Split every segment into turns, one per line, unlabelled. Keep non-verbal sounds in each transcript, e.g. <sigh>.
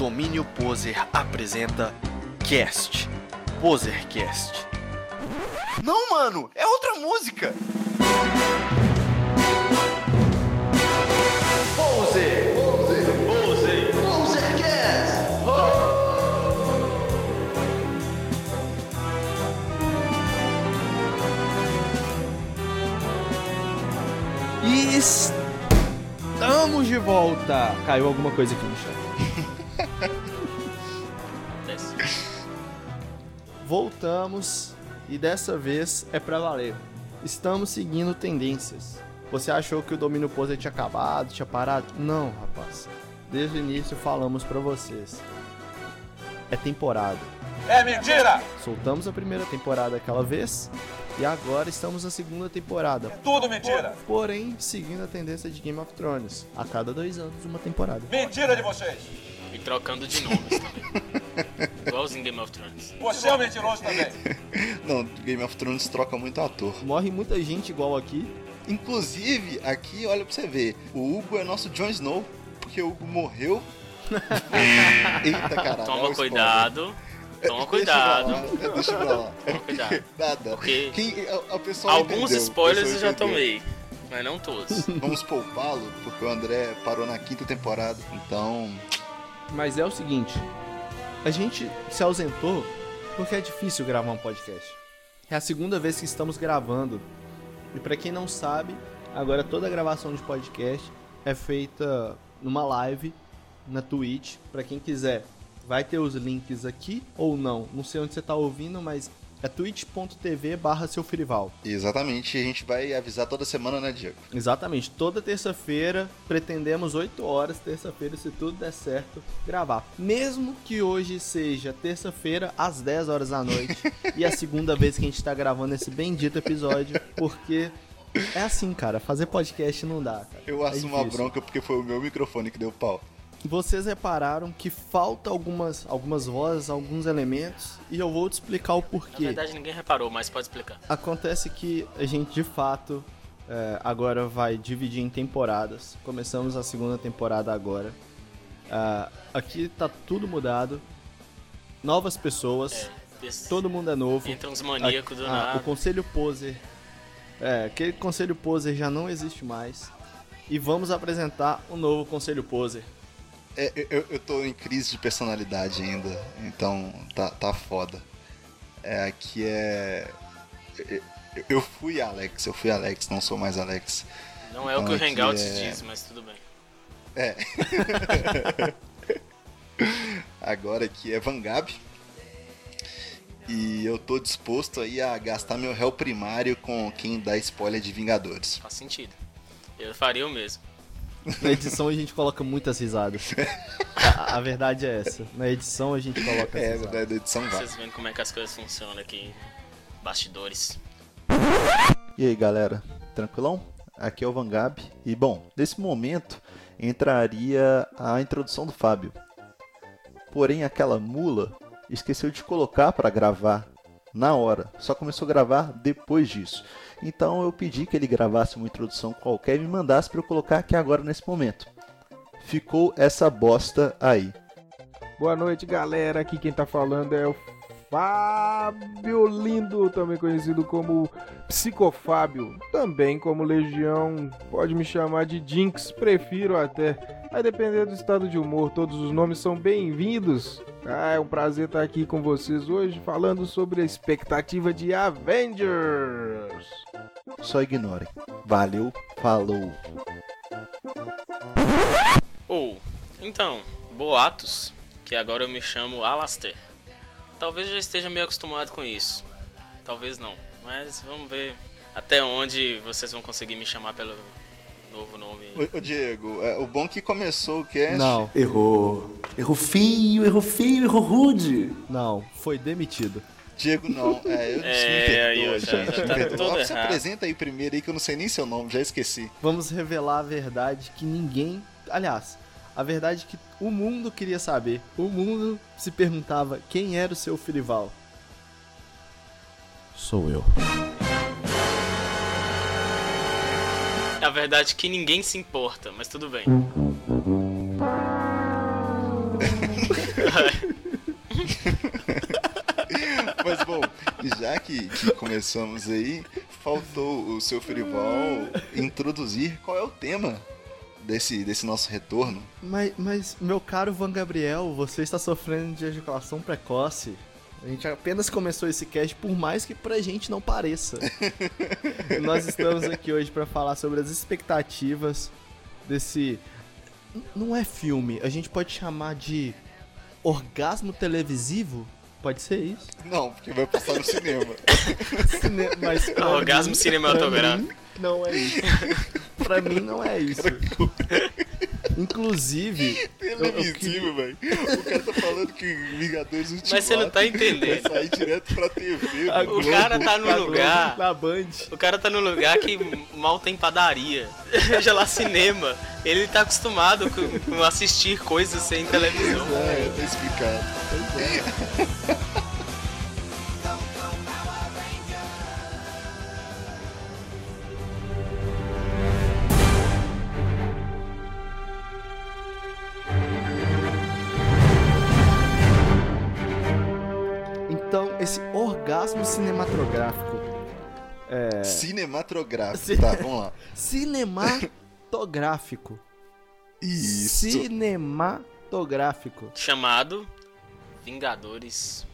Domínio Poser apresenta Cast. Posercast. Não, mano, é outra música. Poser. Poser. Poser. Posercast.
E estamos de volta! Caiu alguma coisa aqui no chão. Voltamos e dessa vez é pra valer. Estamos seguindo tendências. Você achou que o domínio poser tinha acabado, tinha parado? Não, rapaz. Desde o início falamos pra vocês. É temporada.
É mentira!
Soltamos a primeira temporada aquela vez e agora estamos na segunda temporada.
Tudo mentira!
Porém, seguindo a tendência de Game of Thrones. A cada dois anos, uma temporada.
Mentira de vocês!
E trocando de nomes também. <laughs> Igualzinho Game of Thrones.
Você é um mentiroso também! <laughs>
Não, Game of Thrones troca muito ator.
Morre muita gente igual aqui.
Inclusive, aqui, olha pra você ver, o Hugo é nosso Jon Snow, porque o Hugo morreu. <laughs> Eita caralho.
Toma
o
cuidado. Toma cuidado.
Deixa lá, deixa pra lá.
Toma cuidado.
Nada.
Porque
Quem, a, a pessoa
alguns
entendeu,
spoilers
a
eu já tomei. Mas não todos. <laughs>
Vamos poupá-lo, porque o André parou na quinta temporada. Então,
Mas é o seguinte: a gente se ausentou porque é difícil gravar um podcast. É a segunda vez que estamos gravando. E pra quem não sabe, agora toda a gravação de podcast é feita numa live na Twitch. Pra quem quiser, vai ter os links aqui ou não. Não sei onde você tá ouvindo, mas é twitch.tv barra seu Ferival.
exatamente, a gente vai avisar toda semana, né, Diego?
Exatamente, toda terça-feira, pretendemos 8 horas, terça-feira, se tudo der certo, gravar. Mesmo que hoje seja terça-feira, às 10 horas da noite, <laughs> e a segunda vez que a gente tá gravando esse bendito episódio, porque é assim, cara, fazer podcast não dá, cara.
Eu
É
assumo a
difícil.
bronca porque foi o meu microfone que deu pau.
Vocês repararam que falta algumas, algumas vozes, alguns elementos, e eu vou te explicar o
Na
porquê.
verdade ninguém reparou, mas pode explicar.
Acontece que a gente de fato é, agora vai dividir em temporadas. Começamos a segunda temporada agora. Ah, aqui tá tudo mudado. Novas pessoas.
É, desse-
Todo mundo é novo.
Entra uns maníacos do
Ah,
nada.
o conselho poser. É, aquele conselho poser já não existe mais. E vamos apresentar o novo conselho poser.
É, eu- eu, tô em crise de personalidade ainda, então tá, tá foda. É, aqui é. eu- fui Alex, eu fui Alex, não sou mais Alex.
Não é o que
então
o
aqui
Hangouts
é-
diz, mas tudo bem. <laughs>
Agora aqui é Vangab. E eu tô disposto aí a gastar meu réu primário com quem dá spoiler de Vingadores.
Faz sentido. Eu faria o mesmo. <laughs>
Na edição a gente coloca muitas risadas. A, a verdade é essa. Na edição a gente coloca
É,
risadas.
da edição vai.
Vocês vendo como é que as coisas funcionam aqui. Bastidores.
E aí galera, tranquilão? Aqui é o Vangab. E bom, nesse momento entraria a introdução do Fábio. Porém, aquela mula esqueceu de colocar para gravar na hora, só começou a gravar depois disso. Então eu pedi que ele gravasse uma introdução qualquer e me mandasse para eu colocar aqui agora nesse momento. Ficou essa bosta aí.
Boa noite, galera. Aqui quem tá falando é o Fábio Lindo, também conhecido como Psicofábio, também como Legião. Pode me chamar de Jinx, prefiro até. Vai depender do estado de humor, todos os nomes são bem-vindos. Ah, é um prazer estar aqui com vocês hoje falando sobre a expectativa de Avengers.
Só ignorem. Valeu, falou.
Ou, então, boatos, que agora eu me chamo Alastair. Talvez eu já esteja meio acostumado com isso. Talvez não. Mas vamos ver até onde vocês vão conseguir me chamar pelo novo nome.
Ô, Diego, é, o bom que começou o cast.
Não,
Errou. Errou feio, errou feio, errou rude.
não, foi demitido.
Diego não, é, eu
É,
me perdoa,
aí, ó, já-
gente,
já
me
tá
perdoa. Você apresenta aí primeiro aí que eu não sei nem seu nome, já esqueci.
Vamos revelar a verdade que ninguém. Aliás, a verdade que o mundo queria saber. O mundo se perguntava quem era o seu Ferival.
Sou eu.
A verdade é que ninguém se importa, mas tudo bem. <laughs>
Mas bom, já que, que começamos aí, faltou o seu Ferival introduzir qual é o tema desse, desse nosso retorno.
Mas, mas, meu caro Van Gabriel, você está sofrendo de ejaculação precoce. A gente apenas começou esse cast, por mais que pra gente não pareça. <laughs> Nós estamos aqui hoje para falar sobre as expectativas desse. Não é filme, a gente pode chamar de orgasmo televisivo? Pode ser isso?
Não, porque vai passar no cinema. <laughs>
Cine- Mas
Orgasmo
mim-
cinematográfico.
mim, Não é isso. Pra mim não é isso. Inclusive,
Televisivo, velho. O cara tá falando que Vingadores Ultimato
Mas você não tá entendendo.
vai sair direto pra TV, mano.
O cara tá no lugar.
Na Band.
O cara tá num lugar que mal tem padaria. <laughs> Veja lá cinema. Ele tá acostumado com, assistir coisas sem televisão.
É, tá explicado.
Então, <laughs> É.
Cinematográfico.
Ci-
Tá, vamos lá.
Cinematográfico.
Isso.
Cinematográfico.
Chamado Vingadores.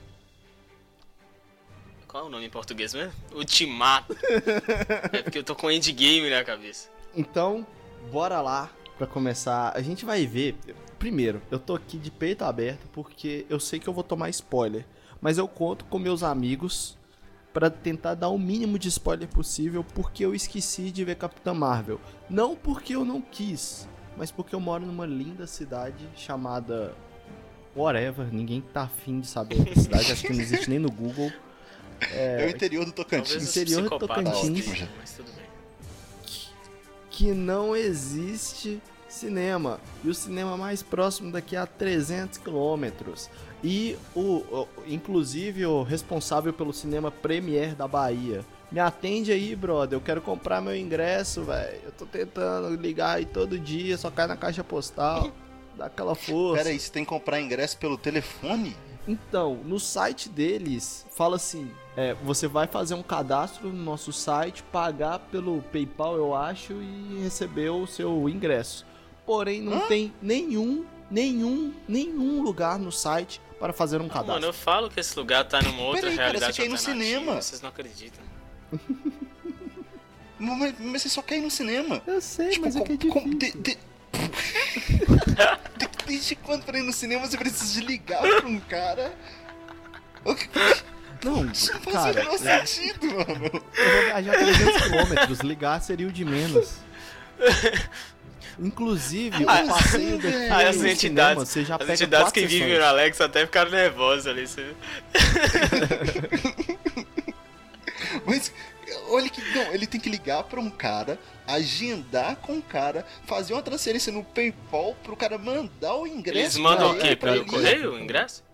Qual é o nome em português mesmo? Ultimato. <laughs> É porque eu tô com Endgame na cabeça.
Então, bora lá pra começar. A gente vai ver. Primeiro, eu tô aqui de peito aberto porque eu sei que eu vou tomar spoiler. Mas eu conto com meus amigos pra tentar dar o mínimo de spoiler possível porque eu esqueci de ver Capitã Marvel. Não porque eu não quis, mas porque eu moro numa linda cidade chamada whatever, ninguém tá afim de saber da cidade, acho que não existe nem no Google.
É, o interior do Tocantins.
interior do Tocantins.
tudo bem.
que não existe cinema. E o cinema mais próximo daqui a 300 quilômetros. E o, o- inclusive o responsável pelo cinema Premier da Bahia. Me atende aí, brother. Eu quero comprar meu ingresso, velho. Eu tô tentando ligar aí todo dia, só cai na caixa postal. Dá aquela força.
Pera aí, você tem que comprar ingresso pelo telefone?
Então, no site deles, fala assim: é, você vai fazer um cadastro no nosso site, pagar pelo PayPal, eu acho, e receber o seu ingresso. Porém, não tem nenhum, nenhum, nenhum lugar no site para fazer um
Ah,
cadastro.
mano, eu falo que esse lugar tá numa outra
Peraí, cara,
realidade
você quer ir no cinema.
Vocês não acreditam. <laughs>
Mas, mas você só quer ir no cinema.
Eu sei,
Tipo,
mas é que é difícil.
de- de- <laughs> De- Desde quando pra ir no cinema você precisa de ligar pra um cara? O que
Não, <laughs>
isso não faz o
cara,
menor sentido, mano.
eu vou viajar 300 quilômetros, ligar seria o de menos. Inclusive, o
Ah,
passeio daqui
velho.
Aí
no
as
cinema,
entidades,
você já
as entidades que vivem
sessões.
no Alex até ficaram nervosas ali. Você... <laughs>
Mas olha que não, ele tem que ligar pra um cara, agendar com o cara, fazer uma transferência no PayPal pro cara mandar o ingresso.
Eles mandam o quê? Pelo
ele.
correio, o ingresso?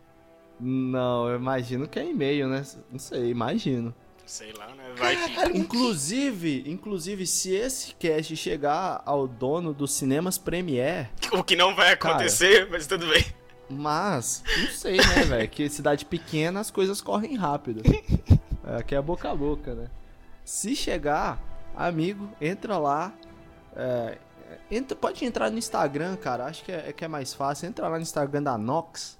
Não, eu imagino que é e-mail, né? Não sei, imagino.
Sei lá, né? Vai que...
Inclusive, inclusive, se esse cast chegar ao dono dos cinemas Premiere,
O que não vai acontecer, mas tudo bem.
mas, não sei, né, <laughs> velho? Que cidade pequena as coisas correm rápido. É, Aqui é boca a boca, né? Se chegar, amigo, entra lá. é, entra, pode entrar no Instagram, cara. Acho que é, é que é mais fácil. Entra lá no Instagram da Nox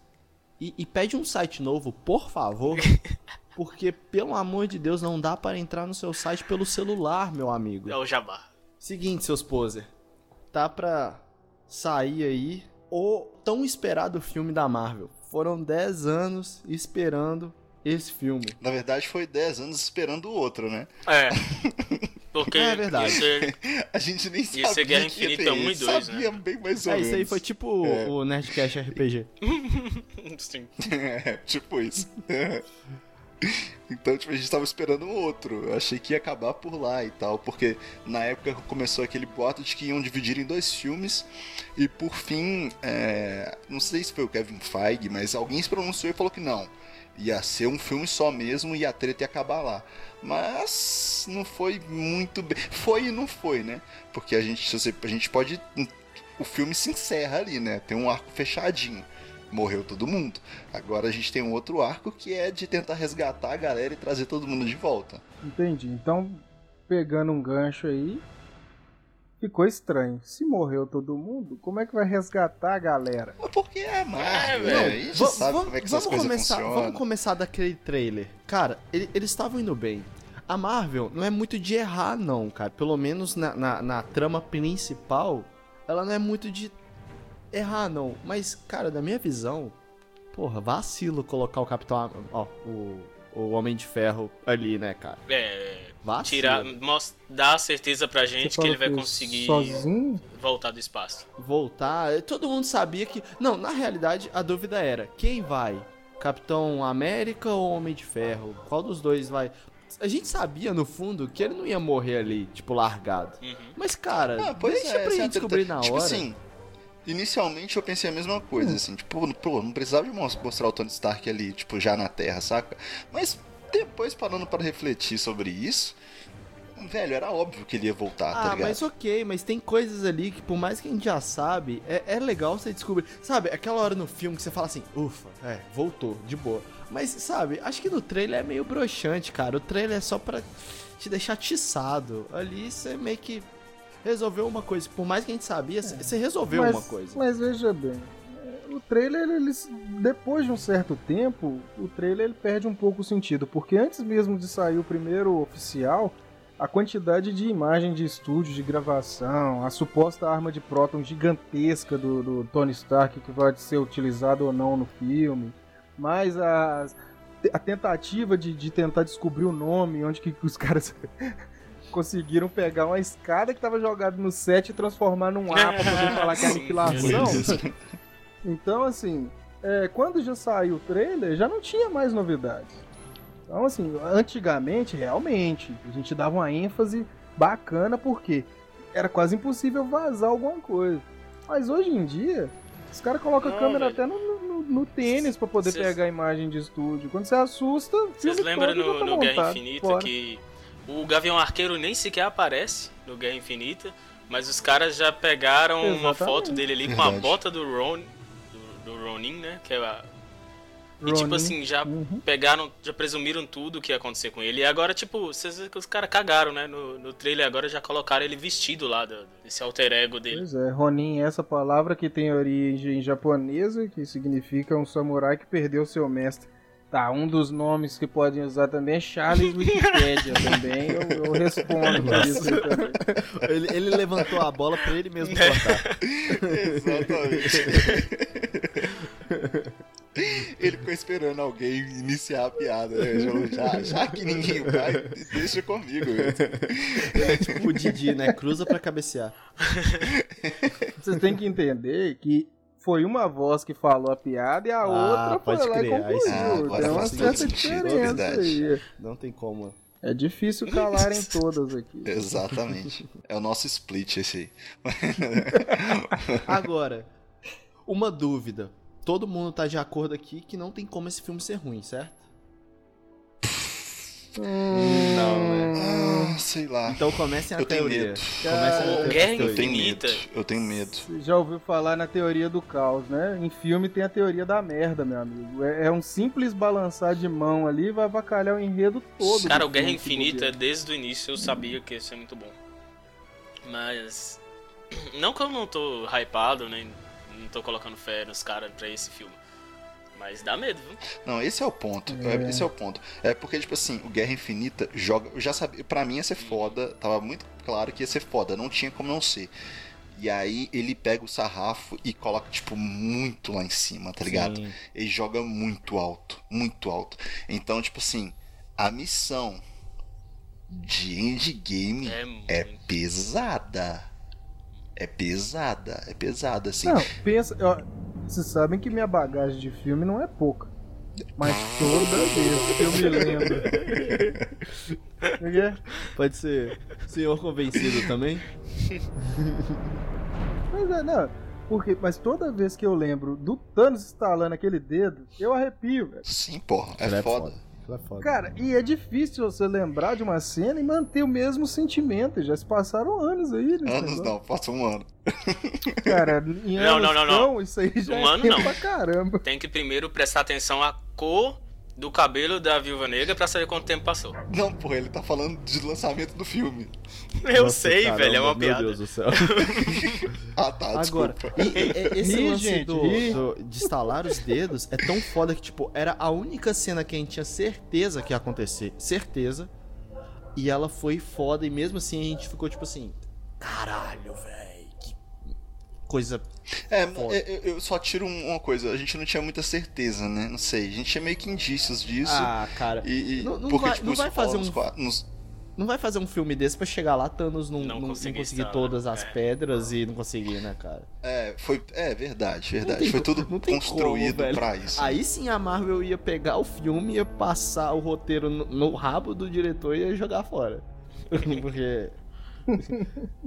e, e pede um site novo, por favor. <laughs> Porque, pelo amor de Deus, não dá para entrar no seu site pelo celular, meu amigo.
É o jabá.
Seguinte, seus poser. Tá pra sair aí o tão esperado filme da Marvel. Foram 10 anos esperando esse filme.
Na verdade, foi 10 anos esperando o outro, né?
É. <laughs> Porque
É verdade.
ia ser-
A gente nem
Ia
sabia
ser Guerra
que ia ter
Infinita um e
esse.
dois,
Sabia
né?
bem mais ou
É,
menos.
isso aí foi tipo
É.
o Nerdcast RPG. <laughs>
Sim. <laughs>
É, tipo isso. Então, tipo, a gente tava esperando um outro. Eu achei que ia acabar por lá e tal, porque na época começou aquele boato de que iam dividir em dois filmes, e por fim, é, não sei se foi o Kevin Feige, mas alguém se pronunciou e falou que não. Ia ser um filme só mesmo e a treta ia acabar lá. Mas não foi muito bem. Foi e não foi, né? Porque a gente, a gente pode. O filme se encerra ali, né? Tem um arco fechadinho. Morreu todo mundo. Agora a gente tem um outro arco que é de tentar resgatar a galera e trazer todo mundo de volta.
Entendi. Então, pegando um gancho aí, ficou estranho. Se morreu todo mundo, como é que vai resgatar a galera?
Mas porque é Marvel,
É,
Va-
sabe
vamos-
como é que essas
vamos
coisas
começar,
funcionam.
Vamos começar daquele trailer. Cara, ele- eles estavam indo bem. A Marvel não é muito de errar, não, cara. Pelo menos na, na, na trama principal, ela não é muito de errar, não. Mas, cara, da minha visão, porra, vacilo colocar o Capitão. Ó, o, o Homem de Ferro ali, né, cara?
É,
Vacilo.
tirar, mos- dar a certeza pra gente que ele vai
que
conseguir
Sozinho?
voltar do espaço.
voltar. Todo mundo sabia que. Não, na realidade, a dúvida era: quem vai? Capitão América ou Homem de Ferro? Qual dos dois vai? A gente sabia, no fundo, que ele não ia morrer ali, tipo, largado.
Uhum.
Mas, cara,
Ah, pois
deixa
é,
pra
é a
gente descobrir na
Tipo
hora.
assim, inicialmente eu pensei a mesma coisa, assim, tipo, pô, não precisava de mos- mostrar o Tony Stark ali, tipo, já na Terra, saca? Mas depois, parando para refletir sobre isso, velho, era óbvio que ele ia voltar, tá
Ah,
ligado?
mas ok, mas tem coisas ali que, por mais que a gente já sabe, é, é legal você descobrir. Sabe, aquela hora no filme que você fala assim, ufa, é, voltou, de boa. Mas, sabe, acho que no trailer é meio broxante, cara. O trailer é só pra te deixar atiçado. Ali você meio que resolveu uma coisa. Por mais que a gente sabia, você resolveu
mas,
uma coisa.
Mas veja bem, o trailer, ele, depois de um certo tempo, o trailer ele perde um pouco o sentido, porque antes mesmo de sair o primeiro oficial, a quantidade de imagem de estúdio, de gravação, a suposta arma de próton gigantesca do, do Tony Stark que pode ser utilizada ou não no filme, mais a, a tentativa de, de tentar descobrir o nome, onde que os caras conseguiram pegar uma escada que estava jogada no set e transformar num <laughs> A pra poder falar que é aniquilação. Então, assim, é, quando já saiu o trailer, já não tinha mais novidades. Então, assim, antigamente, realmente, a gente dava uma ênfase bacana porque era quase impossível vazar alguma coisa. Mas hoje em dia, os caras colocam a câmera
velho.
até no, no- no tênis pra poder
Cês-
pegar a imagem de estúdio. Quando você assusta,
Vocês lembram
já
no,
tá
no Guerra Infinita
fora.
que o Gavião Arqueiro nem sequer aparece no Guerra Infinita, mas os caras já pegaram uma
Exatamente.
foto dele ali com a
Verdade.
bota do Ron, do, do Ronin, né? Que é a, e tipo assim, já
Uhum.
pegaram, já presumiram tudo o que ia acontecer com ele. E agora, tipo, vocês que os caras cagaram, né? No, no trailer agora já colocaram ele vestido lá, do, desse alter ego dele.
Pois é, Ronin é essa palavra que tem origem japonesa, que significa um samurai que perdeu seu mestre. Tá, um dos nomes que podem usar também é Charles <laughs> Wikipedia também, eu, eu respondo por isso aí também.
Ele, ele levantou a bola pra ele mesmo cortar.
Exatamente. Ele ficou esperando alguém iniciar a piada, né? Já, já, já que ninguém vai, deixa comigo.
Ele é tipo o Didi, né? Cruza pra cabecear.
Vocês têm que entender que foi uma voz que falou a piada e a
Ah,
outra foi
pode
lá
crer,
e.
Ah,
concluiu.
agora
Tem uma certa
sentido, é
diferença aí.
Não tem como.
É difícil <laughs> calarem todas aqui.
Exatamente. É o nosso split esse aí.
Agora, uma dúvida. Todo mundo tá de acordo aqui que não tem como esse filme ser ruim, certo? Não, né?
Ah, sei lá.
Então comecem a
Eu tenho
teoria.
medo.
Comecem a teoria.
Guerra
Eu tenho
Infinita.
medo. Eu tenho medo.
Você já ouviu falar na teoria do caos, né? Em filme tem a teoria da merda, meu amigo. É, é um simples balançar de mão ali e vai avacalhar o enredo todo.
Cara, o Guerra
se
Infinita, desde o início eu sabia que ia ser muito bom. Mas. <clears throat> Não que eu não tô hypado, nem não tô colocando fé nos caras pra esse filme. Mas dá medo, viu?
Não, esse é o ponto.
É.
É, Esse é o ponto. É porque, tipo assim, o Guerra Infinita joga. Eu já sabia. Pra mim ia ser foda. Tava muito claro que ia ser foda. Não tinha como não ser. E aí ele pega o sarrafo e coloca, tipo, muito lá em cima, tá ligado?
Sim.
Ele joga muito alto. Muito alto. Então, tipo assim, a missão de endgame
É,
é pesada. É pesada. É pesada, assim.
Não, pensa. ó, Vocês sabem que minha bagagem de filme não é pouca. Mas toda vez que eu me lembro. <laughs> O quê?
Pode ser senhor convencido também?
Mas é, não. Porque, mas toda vez que eu lembro do Thanos estalando aquele dedo, eu arrepio, velho.
Sim, porra. É
é
foda.
foda. Aquilo é foda.
Cara, e é difícil você lembrar de uma cena e manter o mesmo sentimento. Já se passaram anos aí, né?
Anos não, passa um ano. <laughs>
Cara, em
Não,
anos
não, não, não.
isso aí já
Um
é
ano, não.
pra caramba.
Tem que primeiro prestar atenção à cor do cabelo da Viúva Negra pra saber quanto tempo passou.
Não, pô, ele tá falando de lançamento do filme.
Eu
Nossa,
sei,
caramba,
velho, é uma
meu
piada.
Deus do céu. <laughs>
Ah, tá,
Agora,
desculpa.
e- e- e- esse
Ih,
lance
gente,
do,
ih.
do- de estalar os dedos é tão foda que, tipo, era a única cena que a gente tinha certeza que ia acontecer. Certeza. E ela foi foda, e mesmo assim a gente ficou, tipo assim, caralho, velho. Coisa.
É,
Foda.
eu eu só tiro um- uma coisa, a gente não tinha muita certeza, né? Não sei, a gente tinha meio que indícios disso.
Ah, cara.
e, e-
não- não
porque,
vai-
tipo,
não
isso
vai fazer um-
qua- nos-
Não vai fazer um filme desse pra chegar lá, Thanos não,
Não
não, não
conseguir instalar,
todas as
é.
pedras e não conseguir, né, cara?
É, foi, é verdade, verdade.
tem
foi tudo construído
como,
pra isso.
Aí sim a Marvel ia pegar o filme, ia passar o roteiro no, no rabo do diretor e ia jogar fora. <laughs> Porque.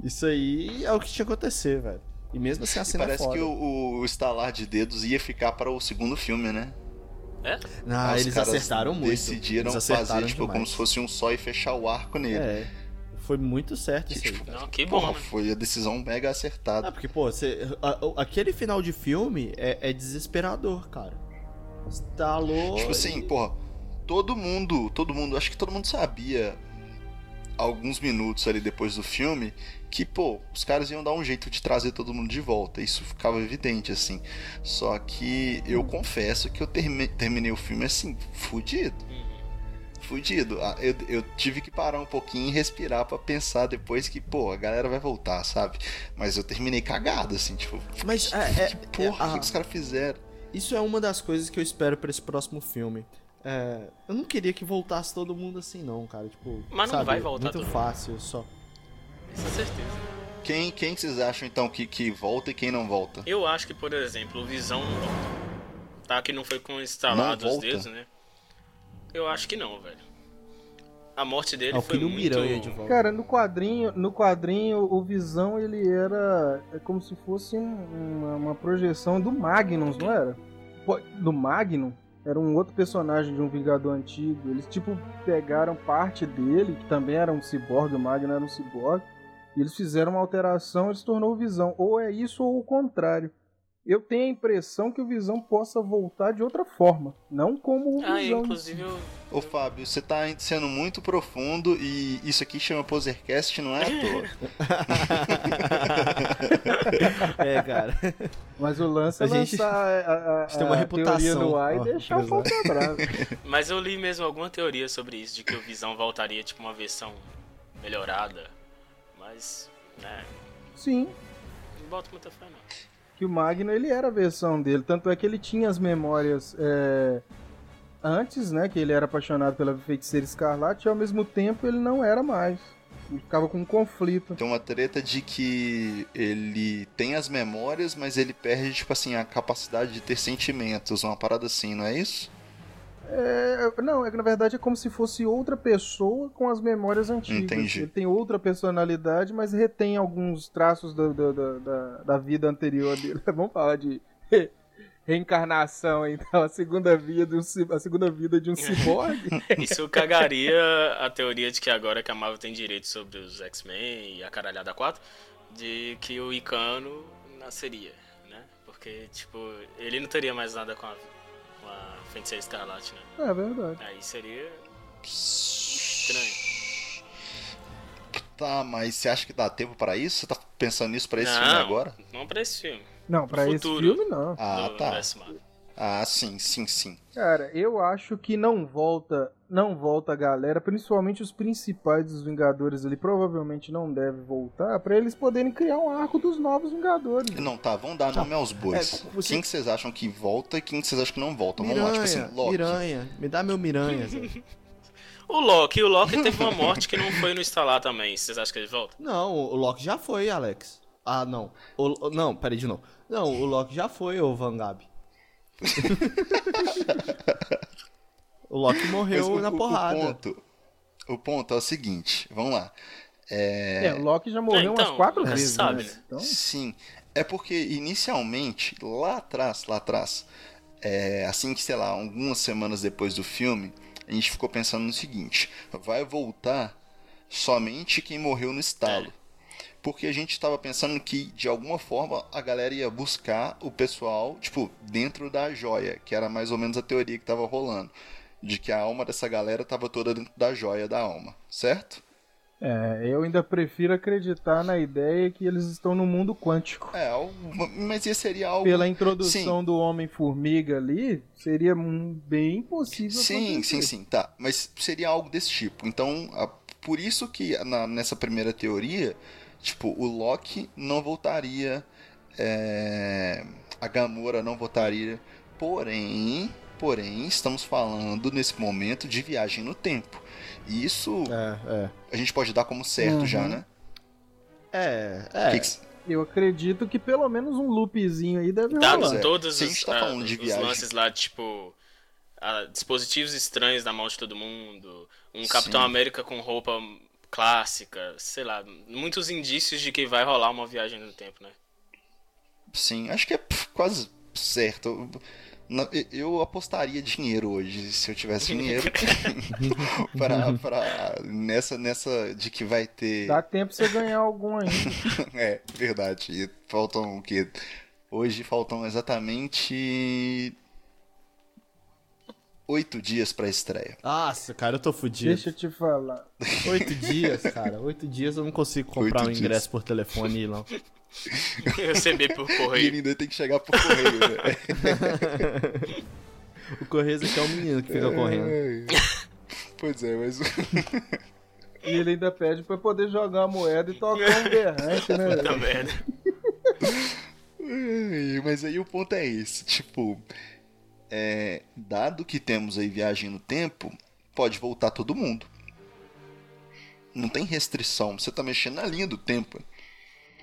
Isso aí é o que tinha que acontecer, velho. E mesmo assim a cena é
parece
foda.
que o, o estalar de dedos ia ficar para o segundo filme, né?
É?
Ah,
Os
eles
caras
acertaram muito.
Decidiram
eles acertaram
fazer, tipo, como se fosse um só e fechar o arco nele.
É. Foi muito certo
Que,
isso aí.
tipo.
Não, que bom,
Porra,
né?
foi a decisão mega acertada.
Ah, porque, pô, você, a- a- aquele final de filme é, é desesperador, cara. Estalou.
Tipo assim,
e-
porra, todo mundo, todo mundo, acho que todo mundo sabia alguns minutos ali depois do filme que, pô, os caras iam dar um jeito de trazer todo mundo de volta. Isso ficava evidente, assim. Só que eu confesso que eu termi- terminei o filme assim, fudido. Fudido. Ah, Eu, eu tive que parar um pouquinho e respirar pra pensar depois que, pô, a galera vai voltar, sabe? Mas eu terminei cagado, assim, tipo,
Mas é, é-
que porra,
é-
o que
a-
os caras fizeram?
Isso é uma das coisas que eu espero pra esse próximo filme. É, eu não queria que voltasse todo mundo assim, não, cara. Tipo,
Mas não
sabe,
vai voltar
Muito
todo mundo.
fácil, só.
Isso é certeza.
Quem, quem vocês acham, então, que, que volta e quem não volta?
Eu acho que, por exemplo, o Visão não volta. Tá, que não foi com instalado os dedos, né? Eu acho que não, velho. A morte dele
É o
foi muito...
Miranha de volta.
Cara, no quadrinho, no quadrinho, o Visão ele era é como se fosse um- uma, uma projeção do Magnus, não era? Pô, Do Magnum? Era um outro personagem de um Vingador antigo. Eles tipo pegaram parte dele, que também era um ciborgue, o Magnum era um ciborgue, e eles fizeram uma alteração e se tornou Visão. Ou é isso ou o contrário. Eu tenho a impressão que o Visão possa voltar de outra forma, não como o
Ah,
Visão.
inclusive eu...
Ô Fábio, você tá sendo muito profundo e isso aqui chama Posercast, não é à toa. <laughs>
É, cara.
Mas o lance é
A gente-
lançar a, a, a,
gente tem uma
a teoria
reputação.
no ar e
Ó,
deixar o
exato.
pau quebrado.
Mas eu li mesmo alguma teoria sobre isso, de que o Visão voltaria, tipo, uma versão melhorada. Mas, né,
Sim,
não boto muita fé, não.
Que o Magno ele era a versão dele. Tanto é que ele tinha as memórias é, antes, né? Que ele era apaixonado pela feiticeira escarlate e ao mesmo tempo ele não era mais. Ele ficava com um conflito.
Tem uma treta de que ele tem as memórias, mas ele perde, tipo assim, a capacidade de ter sentimentos, uma parada assim, não é isso?
É, não, é que na verdade é como se fosse outra pessoa com as memórias antigas.
Entendi.
Ele tem outra personalidade, mas retém alguns traços do- do- do- da, da vida anterior dele. <laughs> Vamos falar de re- reencarnação, então, a segunda vida de um, a segunda vida de um ciborgue. <laughs> <laughs>
Isso cagaria a teoria de que agora que a Marvel tem direito sobre os X-Men e a caralhada 4, de que o Icano nasceria, né? Porque, tipo, ele não teria mais nada com a, com a Feiticeira Escarlate, né?
é verdade.
Aí seria estranho.
Tá, mas você acha que dá tempo pra isso? Você tá pensando nisso pra esse
não,
filme agora?
não pra esse filme.
Não, pra esse
futuro.
filme não.
Ah,
do
tá. Ah, sim, sim, sim.
Cara, eu acho que não volta, não volta a galera, principalmente os principais dos Vingadores ali, provavelmente não deve voltar, pra eles poderem criar um arco dos novos Vingadores.
Não, tá, vamos dar nome aos bois.
é, você-
Quem que vocês acham que volta e quem que vocês acham que não volta? Vamos lá, tipo
Miranha,
assim, Loki.
Miranha. Me dá meu Miranha. <laughs>
O Loki, o Loki teve uma morte que não foi no instalar também. Vocês acham que ele volta?
Não, o Loki já foi, Alex. Ah, não. O, o- não, peraí de novo. Não, o Loki já foi, ô Van Gabi. O Loki morreu
o-
na porrada.
O ponto, o ponto é o seguinte, vamos lá.
É, o Loki já morreu
É, então,
umas quatro
já
vezes,
sabe,
né? Então,
Sim, é porque inicialmente, lá atrás, lá atrás, é, assim que, sei lá, algumas semanas depois do filme, a gente ficou pensando no seguinte: vai voltar somente quem morreu no estalo. Porque a gente estava pensando que, de alguma forma, a galera ia buscar o pessoal, tipo, dentro da joia, que era mais ou menos a teoria que estava rolando. De que a alma dessa galera estava toda dentro da joia da alma, certo?
É, eu ainda prefiro acreditar na ideia que eles estão no mundo quântico.
É, mas isso seria algo.
Pela introdução
Sim.
do Homem-Formiga ali, seria bem possível
Sim,
acontecer.
sim, sim, tá. Mas seria algo desse tipo. Então, a- por isso que na- nessa primeira teoria, tipo, o Loki não voltaria, é, a Gamora não voltaria. Porém, porém, estamos falando nesse momento de viagem no tempo. E isso
É, é.
a gente pode dar como certo
Uhum.
já, né?
É, é.
que
Eu acredito que pelo menos um loopzinho aí deve
Dados
rolar.
todos
Se a gente
os,
tá
ah,
falando de
os
viagem.
lances lá, tipo. ah, dispositivos estranhos da mão de todo mundo. Um Capitão
Sim.
América com roupa clássica. Sei lá. Muitos indícios de que vai rolar uma viagem no tempo, né?
Sim, acho que é quase certo. Eu- apostaria dinheiro hoje, se eu tivesse dinheiro, <laughs> <laughs> pra, pra- nessa, nessa de que vai ter.
Dá tempo pra você ganhar algum ainda. <laughs>
É, verdade. E faltam o quê? Hoje faltam exatamente. Oito dias pra estreia.
Nossa, cara, eu tô fudido.
Deixa eu te falar.
Oito dias, cara. Oito dias eu não consigo comprar
Oito
um
dias.
ingresso por telefone e ir, não. <laughs>
Receber por
E ele
correio.
ainda tem que chegar por correio, né? <laughs>
O Correios aqui é o menino que fica correndo. <laughs>
Pois é, mas.
E ele ainda pede pra poder jogar a moeda e tocar um berrante, né?
Puta merda.
Mas aí o ponto é esse, tipo, é, dado que temos aí viagem no tempo, pode voltar todo mundo. Não tem restrição, você tá mexendo na linha do tempo.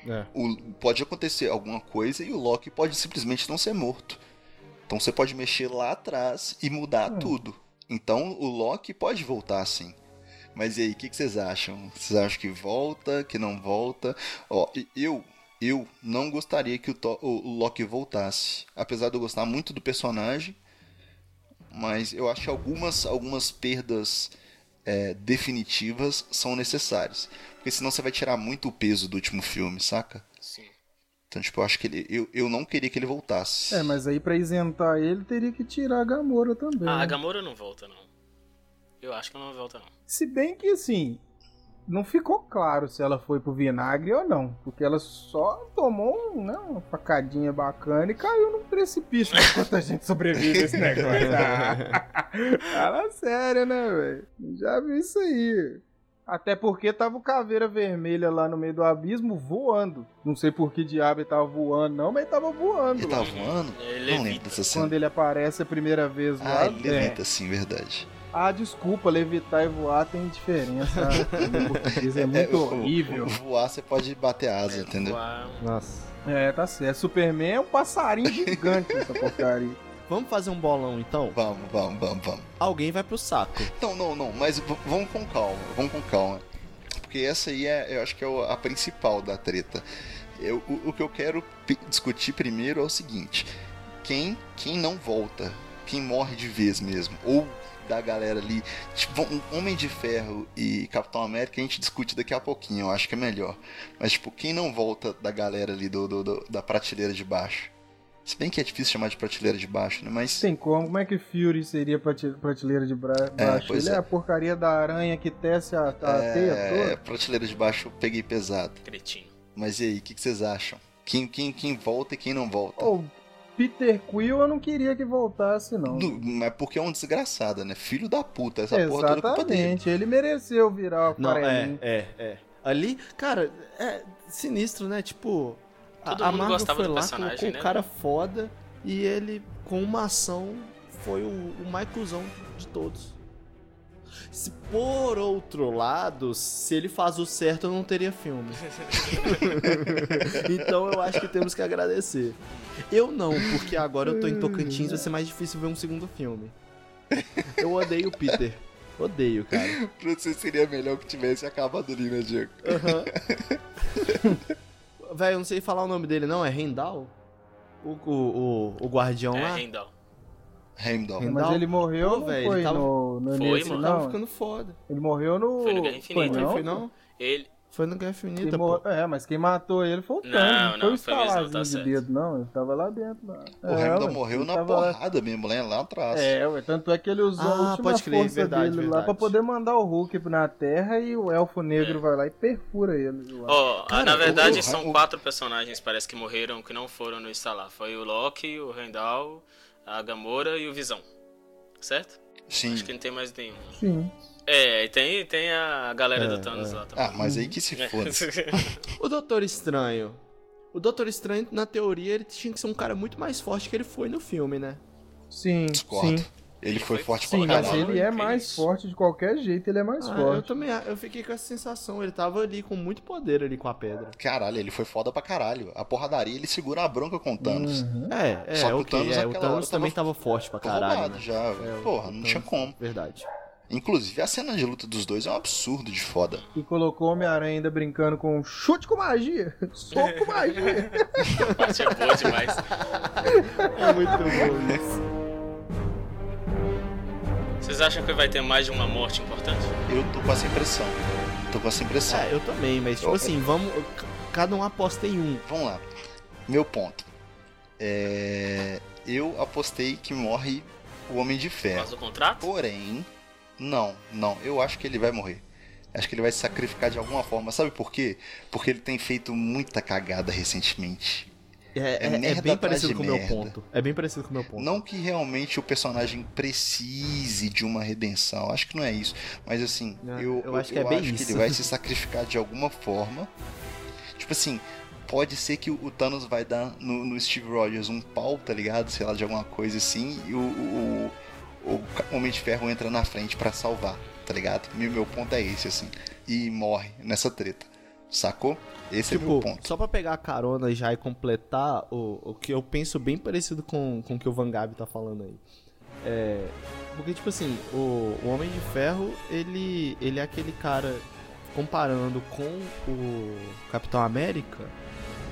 É.
O- pode acontecer alguma coisa e o Loki pode simplesmente não ser morto. Então você pode mexer lá atrás e mudar tudo. Então o Loki pode voltar sim. Mas e aí, o que, que vocês acham? Vocês acham que volta, que não volta? Ó, eu, eu não gostaria que o, To- o- o Loki voltasse. Apesar de eu gostar muito do personagem, mas eu acho que algumas, algumas perdas é, definitivas são necessárias. Porque senão você vai tirar muito o peso do último filme, saca?
Sim.
Então, tipo, eu acho que ele. Eu, eu não queria que ele voltasse.
É, mas aí pra isentar ele teria que tirar a Gamora também.
Ah, a
né?
Gamora não volta, não. Eu acho que ela não volta, não.
Se bem que assim, não ficou claro se ela foi pro vinagre ou não. Porque ela só tomou um, né, uma facadinha bacana e caiu num precipício. <laughs> Enquanto a gente sobrevive a esse negócio. Ah, <laughs> Fala sério, né, velho? Já vi isso aí. Até porque tava o caveira vermelha lá no meio do abismo voando. Não sei por que diabo ele tava voando, não, mas ele tava voando.
Ele
lá.
tava voando?
Ele
não lembro dessa cena.
Quando ele aparece a primeira vez lá.
Ah, ele
é.
levita sim, verdade.
Ah, desculpa, levitar e voar tem diferença. <laughs> Português é muito
o-
horrível.
o- Voar você pode bater asa, entendeu?
Voar-
Nossa.
É, tá certo. Superman é um passarinho gigante essa porcaria. <laughs>
Vamos fazer um bolão então?
Vamos, vamos, vamos, vamos.
Alguém vai pro saco.
Não, não, não, mas vamos com calma, vamos com calma. Porque essa aí é, eu acho que é a principal da treta. Eu, o, o que eu quero discutir primeiro é o seguinte: quem, quem não volta, quem morre de vez mesmo, ou da galera ali, tipo, um Homem de Ferro e Capitão América, a gente discute daqui a pouquinho, eu acho que é melhor. Mas, tipo, quem não volta da galera ali do, do- do- da prateleira de baixo? Se bem que é difícil chamar de prateleira de baixo, né? Mas.
Tem como? Como é que Fury seria prate- prateleira de bra- baixo?
pois
Ele é.
é.
a porcaria da aranha que tece a, a teia
É,
toda.
prateleira de baixo eu peguei pesado.
Cretino.
Mas e aí, o que, que vocês acham? Quem, quem, quem volta e quem não volta?
Ou Peter Quill eu não queria que voltasse, não.
Mas porque é um desgraçado, né? Filho da puta, essa porra toda é culpa dele.
Exatamente, ele mereceu virar o
Não, é, é, é. Ali, cara, é sinistro, né? Tipo, a,
Todo
a
mundo
Marvel
gostava
foi
do
lá, colocou
né?
o cara foda e ele, com uma ação, foi o, o mais cuzão de todos. Se por outro lado, se ele faz o certo, não teria filme. <laughs> então eu acho que temos que agradecer. Eu não, porque agora eu tô em Tocantins, vai ser mais difícil ver um segundo filme. Eu odeio o Peter. Odeio, cara.
Pra você seria melhor que tivesse acabado ali, né, Diego? <laughs>
Velho, eu não sei falar o nome dele, não. É Rendal? O, o, o, o guardião
É,
lá?
Rendal.
Heimdall.
Heimdall.
Mas ele morreu não
velho,
foi
ele tava-
no, no
Foi,
nesse,
mano.
Tava
não.
ficando foda.
Ele morreu no...
Foi no Guerra Infinita.
Foi,
Não
não?
foi não?
Ele.
Foi no Guerra Infinita,
mor-
pô.
É, mas quem matou ele foi o
Não,
Thanos.
não,
foi o
foi mesmo, tá
de
certo.
dedo, não. Ele tava lá dentro. Lá.
O
É,
Heimdall
ué,
morreu na
tava lá-
porrada mesmo, lá, lá atrás.
É, ué, tanto é que ele usou
Ah,
a última
pode crer,
força
verdade,
dele lá
verdade.
pra poder mandar o Hulk na Terra e o Elfo Negro
É.
vai lá e perfura ele.
Ó,
Cara,
na verdade
o- o-
são
o-
quatro personagens, parece que morreram, que não foram no instalar. Foi o Loki, o Heimdall, a Gamora e o Visão. Certo?
Sim.
Acho que não tem mais nenhum.
Sim.
É, e tem, tem a galera
É,
do Thanos lá também.
Ah, mas aí que se foda. <laughs>
O Doutor Estranho. O Doutor Estranho, na teoria, ele tinha que ser um cara muito mais forte que ele foi no filme, né?
Sim,
Discordo.
sim.
Ele foi forte
Sim,
pra
mas
caralho.
ele é mais forte de qualquer jeito, ele é mais
Ah, eu
forte.
também, eu fiquei com essa sensação. Ele tava ali com muito poder ali com a pedra.
Caralho, ele foi foda pra caralho. A porradaria, ele segura a bronca com o Thanos.
Uhum.
É, é,
Só que o
ok.
Thanos
é, o
naquela
Thanos
hora
também
tava-
tava forte pra caralho. né?
já,
É, o
Porra, não
Thanos-
tinha como.
Verdade.
Inclusive, a cena de luta dos dois é um absurdo de foda.
E colocou o Homem-Aranha ainda brincando com chute com magia, soco com magia. <laughs>
Parte é boa demais. <laughs>
É muito bom isso.
Vocês acham que vai ter mais de uma morte importante?
Eu tô com essa impressão. Tô com essa impressão.
É, eu também, mas tipo
Eu-
assim, vamos. Cada um aposta em um.
Vamos lá. Meu ponto. É... Eu apostei que morre o Homem de Ferro.
causa do contrato?
Porém, não, não. Eu acho que ele vai morrer. Acho que ele vai se sacrificar de alguma forma. Sabe por quê? Porque ele tem feito muita cagada recentemente.
É,
É
é- é bem parecido com o meu ponto. É bem parecido com o meu ponto.
Não que realmente o personagem precise de uma redenção, acho que não é isso. Mas assim,
Não,
eu,
eu acho que é bem
acho que ele vai <laughs> se sacrificar de alguma forma. Tipo assim, pode ser que o Thanos vai dar no, no Steve Rogers um pau, tá ligado? Sei lá, de alguma coisa assim, e o, o, o, Homem de Ferro entra na frente pra salvar, tá ligado? Meu, meu ponto é esse, assim. E morre nessa treta. Sacou? Esse é meu
Tipo,
ponto.
só pra pegar a carona já e completar o, o que eu penso bem parecido com, com o que o Van Gabi tá falando aí. É. Porque, tipo assim, o, o Homem de Ferro, ele, ele é aquele cara, comparando com o Capitão América,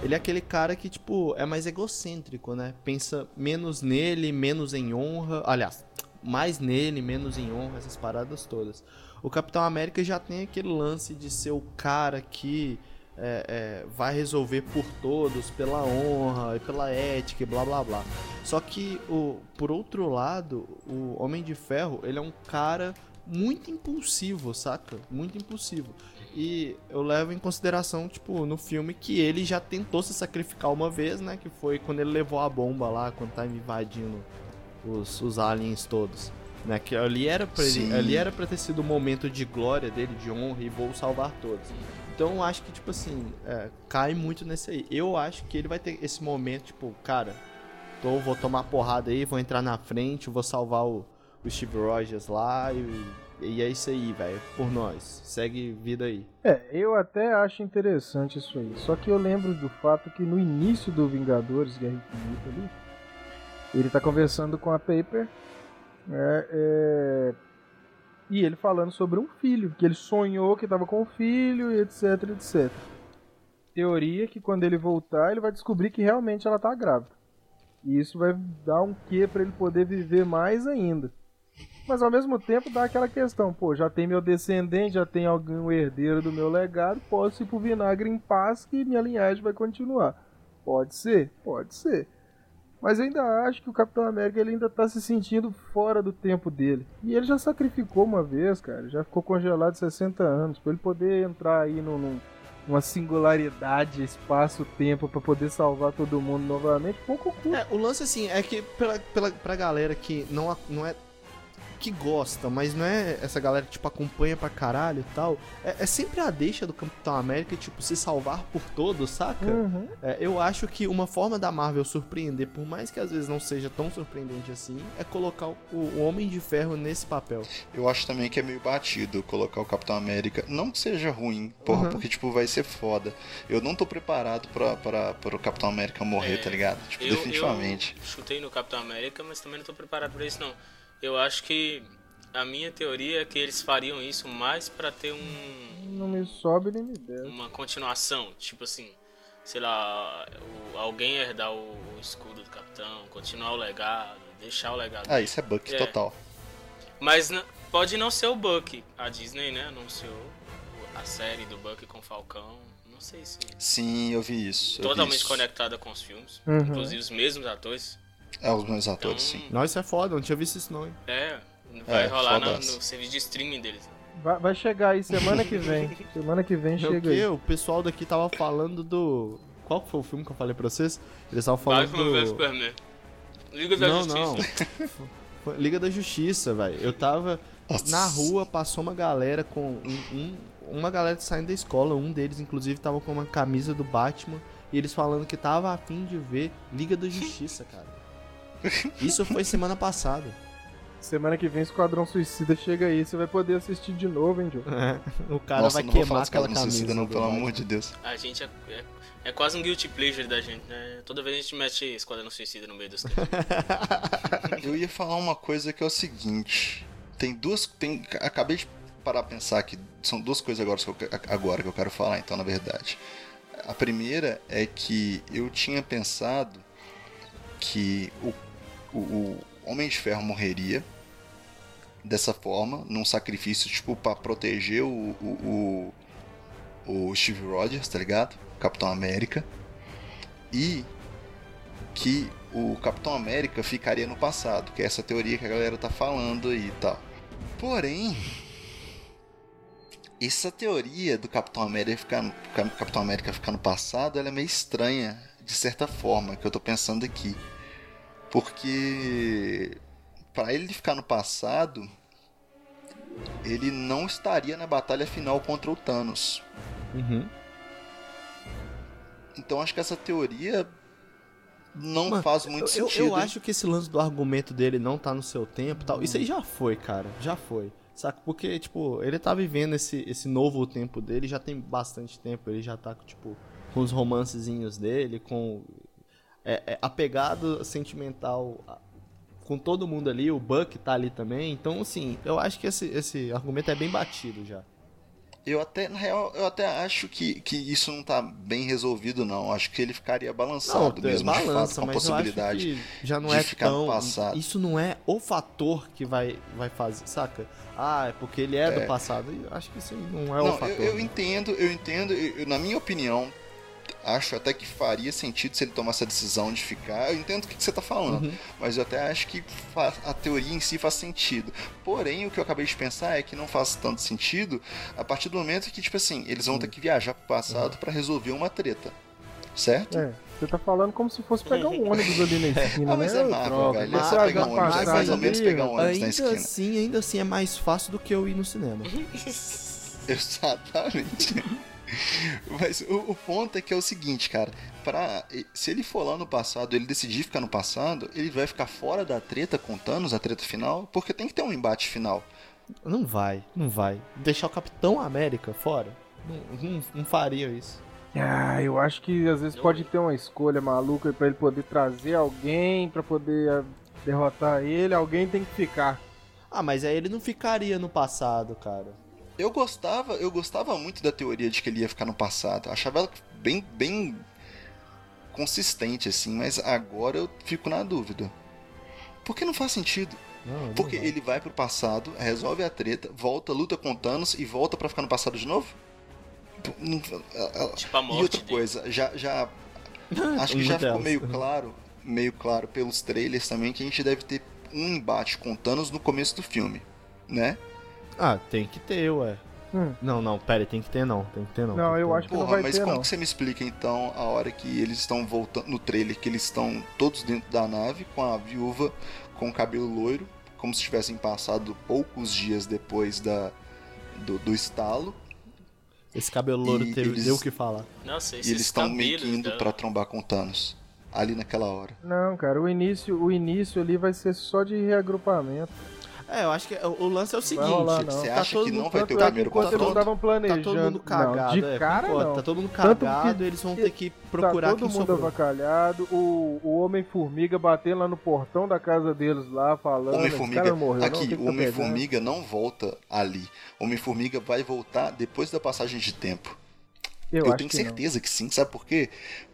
ele é aquele cara que, tipo, é mais egocêntrico, né? Pensa menos nele, menos em honra. Aliás, mais nele, menos em honra, essas paradas todas. O Capitão América já tem aquele lance de ser o cara que é, é, vai resolver por todos, pela honra e pela ética e blá blá blá. Só que, o, por outro lado, o Homem de Ferro, ele é um cara muito impulsivo, saca? Muito impulsivo. E eu levo em consideração, tipo, no filme que ele já tentou se sacrificar uma vez, né? Que foi quando ele levou a bomba lá, quando tá invadindo os, os aliens todos. Né? Que ali era, pra ele, ali era pra ter sido o momento de glória dele, de honra e vou salvar todos. Então eu acho que, tipo assim, é, cai muito nesse aí. Eu acho que ele vai ter esse momento, tipo, cara, tô, vou tomar porrada aí, vou entrar na frente, vou salvar o, o Steve Rogers lá e, e é isso aí, velho. Por nós. Segue vida aí.
É, eu até acho interessante isso aí. Só que eu lembro do fato que no início do Vingadores Guerra Infinita ali, ele tá conversando com a Paper, né, é, e ele falando sobre um filho, que ele sonhou que tava com o filho etc, etc. Teoria que quando ele voltar, ele vai descobrir que realmente ela tá grávida. E isso vai dar um quê pra ele poder viver mais ainda. Mas ao mesmo tempo dá aquela questão, pô, já tem meu descendente, já tem alguém herdeiro do meu legado, posso ir pro vinagre em paz que minha linhagem vai continuar. Pode ser, pode ser. Mas eu ainda acho que o Capitão América ele ainda tá se sentindo fora do tempo dele. E ele já sacrificou uma vez, cara, já ficou congelado 60 anos, pra ele poder entrar aí num, num- numa singularidade, espaço-tempo, pra poder salvar todo mundo novamente, pouco custa.
É, o lance assim é que pela, pela, pra galera que não, não é. Que gosta, mas não é essa galera que tipo acompanha pra caralho e tal. É, é sempre a deixa do Capitão América, tipo, se salvar por todos, saca?
Uhum.
É, eu acho que uma forma da Marvel surpreender, por mais que às vezes não seja tão surpreendente assim, é colocar o, o Homem de Ferro nesse papel.
Eu acho também que é meio batido colocar o Capitão América. Não que seja ruim, porra,
Uhum.
porque, tipo, vai ser foda. Eu não tô preparado pra, pra, pra o Capitão América morrer,
É,
tá ligado? Tipo,
Eu,
definitivamente.
eu chutei no Capitão América, mas também não tô preparado pra isso não. Eu acho que a minha teoria é que eles fariam isso mais pra ter um
Não me sobe nem me desce.
uma continuação, tipo assim, sei lá, o- alguém herdar o, o escudo do capitão, continuar o legado deixar o legado.
Ah, isso é Buck
É.
total.
Mas pode não ser o Buck. A Disney, né, anunciou a série do Buck com o Falcão. Não sei se
Sim, eu vi isso. eu vi
totalmente
isso.
conectada com os filmes.
Uhum.
Inclusive os mesmos atores.
É, os meus
Então,
atores, sim.
Nossa, isso é foda, não tinha visto isso não, hein?
é, vai
É,
rolar na-
fodaço.
no serviço de streaming deles.
Vai, vai chegar aí semana que vem. <laughs> semana que vem
É o
chega
que?
aí.
O pessoal daqui tava falando do. Qual foi o filme que eu falei pra vocês? Eles estavam falando
Batman vs
do.
Superman. Liga da
Não,
Justiça.
não. <laughs> Liga da Justiça, velho. Eu tava
Nossa.
na rua, passou uma galera com. Um, um- uma galera saindo da escola, um deles, inclusive, tava com uma camisa do Batman. E eles falando que tava a fim de ver Liga da Justiça, cara. Isso foi semana passada.
Semana que vem Esquadrão Suicida chega aí. Você vai poder assistir de novo, hein, Joe?
O cara
Nossa,
vai
não
queimar aquela camisa.
suicida, não, pelo amor de Deus.
A gente é, é, é quase um guilty pleasure da gente, né? Toda vez a gente mete Esquadrão Suicida no meio dos. <laughs>
Eu ia falar uma coisa que é o seguinte. Tem duas. Tem, acabei de parar a pensar que são duas coisas agora que, eu, que- agora que eu quero falar, então, na verdade. A primeira é que eu tinha pensado que o, o, o Homem de Ferro morreria dessa forma, num sacrifício, tipo, pra proteger o, o, o, o Steve Rogers, tá ligado? Capitão América. E que o Capitão América ficaria no passado, que é essa teoria que a galera tá falando e tal. Porém, essa teoria do Capitão América ficar, no- Capitão América ficar no passado, ela é meio estranha, de certa forma, que eu tô pensando aqui. Porque para ele ficar no passado, ele não estaria na batalha final contra o Thanos.
Uhum.
Então acho que essa teoria não
Mano,
faz muito
eu, eu-
sentido.
eu acho que esse lance do argumento dele não tá no seu tempo e tal. Isso aí já foi, cara. Já foi. Saca? Porque, tipo, ele tá vivendo esse, esse novo tempo dele já tem bastante tempo. Ele já tá, tipo, com os romancezinhos dele, com. É, é, apegado sentimental com todo mundo ali. O Buck tá ali também. Então, assim, eu acho que esse, esse argumento é bem batido já.
Eu até, na real, eu até acho que, que isso não tá bem resolvido, não. Acho que ele ficaria balançado mesmo, de fato, com a possibilidade.
já não
de
é
ficar
tão.
passado.
Isso não é o fator que vai, vai fazer, saca? Ah, é porque ele é, do passado. Eu acho que isso não é o
Não,
fator.
eu, eu
né?
entendo, eu entendo. eu- na minha opinião, acho até que faria sentido se ele tomasse a decisão de ficar. Eu entendo o que, que você tá falando,
Uhum.
mas eu até acho que a teoria em si faz sentido. Porém, o que eu acabei de pensar é que não faz tanto sentido a partir do momento que, tipo assim, eles vão ter que viajar pro passado pra resolver uma treta. Certo?
É, você tá falando como se fosse pegar um ônibus ali na <laughs> esquina,
Ah, mas
né?
é
ô,
Marvel,
droga?
velho.
É
você
só pegar um ônibus, é mais ou
ali,
menos pegar um ônibus. na
Ainda
esquina.
assim, ainda assim é mais fácil do que eu ir no cinema. <laughs>
Exatamente. <laughs> <laughs> Mas o, o ponto é que é o seguinte, cara. Pra, se ele for lá no passado, ele decidir ficar no passado, ele vai ficar fora da treta com Thanos, a treta final, porque tem que ter um embate final.
Não vai, não vai. Deixar o Capitão América fora? Não, não, não faria isso.
Ah, eu acho que às vezes pode ter uma escolha maluca aí pra ele poder trazer alguém pra poder ah, derrotar ele. Alguém tem que ficar.
Ah, mas aí ele não ficaria no passado, cara.
Eu gostava, eu gostava muito da teoria de que ele ia ficar no passado. Eu achava ela bem, bem consistente assim, mas agora eu fico na dúvida. Porque não faz sentido.
Não, não
Porque
vai.
ele vai pro passado, resolve a treta, volta, luta com o Thanos e volta pra ficar no passado de novo? Não- a-
Tipo a
E
morte
outra
dele.
coisa, já, já <laughs> acho que já ficou meio claro, meio claro pelos trailers também que a gente deve ter um embate com o Thanos no começo do filme, né?
Ah, tem que ter, ué.
Hum.
Não, não, pera, tem que ter não, tem que ter não.
Não,
tem que
eu
ter,
acho que não
Porra,
vai
mas
ter,
como
não.
que você me explica então a hora que eles estão voltando no trailer que eles estão todos dentro da nave com a viúva com o cabelo loiro, como se tivessem passado poucos dias depois da do, do estalo
Esse cabelo louro
E
teve,
eles-
deu o que falar.
Nossa,
e eles estão meio que indo pra trombar com o Thanos ali naquela hora.
Não, cara, o início, o início ali vai ser só de reagrupamento.
É, eu acho que o o lance é o seguinte.
rolar, não.
Você
tá
acha que não vai ter o
é que
primeiro
enquanto eles
Tá todo mundo cagado,
não, de
é,
cara não.
Tá todo mundo
Tanto que
cagado, eles vão ter que procurar
tá
quem
todo mundo
sobrou.
avacalhado, o, o Homem-Formiga batendo lá no portão da casa deles lá, falando.
Homem-Formiga.
cara não morreu, não,
Aqui,
que
o
tá
Homem-Formiga não volta ali. O Homem-Formiga vai voltar depois da passagem de tempo.
Eu,
Eu, tenho
que
certeza que sim, sabe por quê?